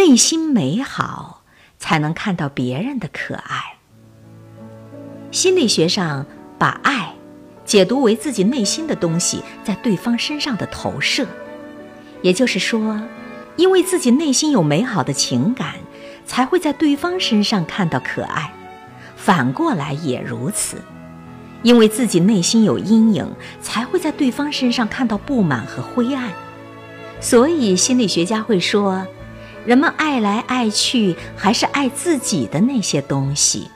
内心美好，才能看到别人的可爱。心理学上把爱解读为自己内心的东西在对方身上的投射，也就是说，因为自己内心有美好的情感，才会在对方身上看到可爱；反过来也如此，因为自己内心有阴影，才会在对方身上看到不满和灰暗。所以，心理学家会说，人们爱来爱去，还是爱自己的那些东西。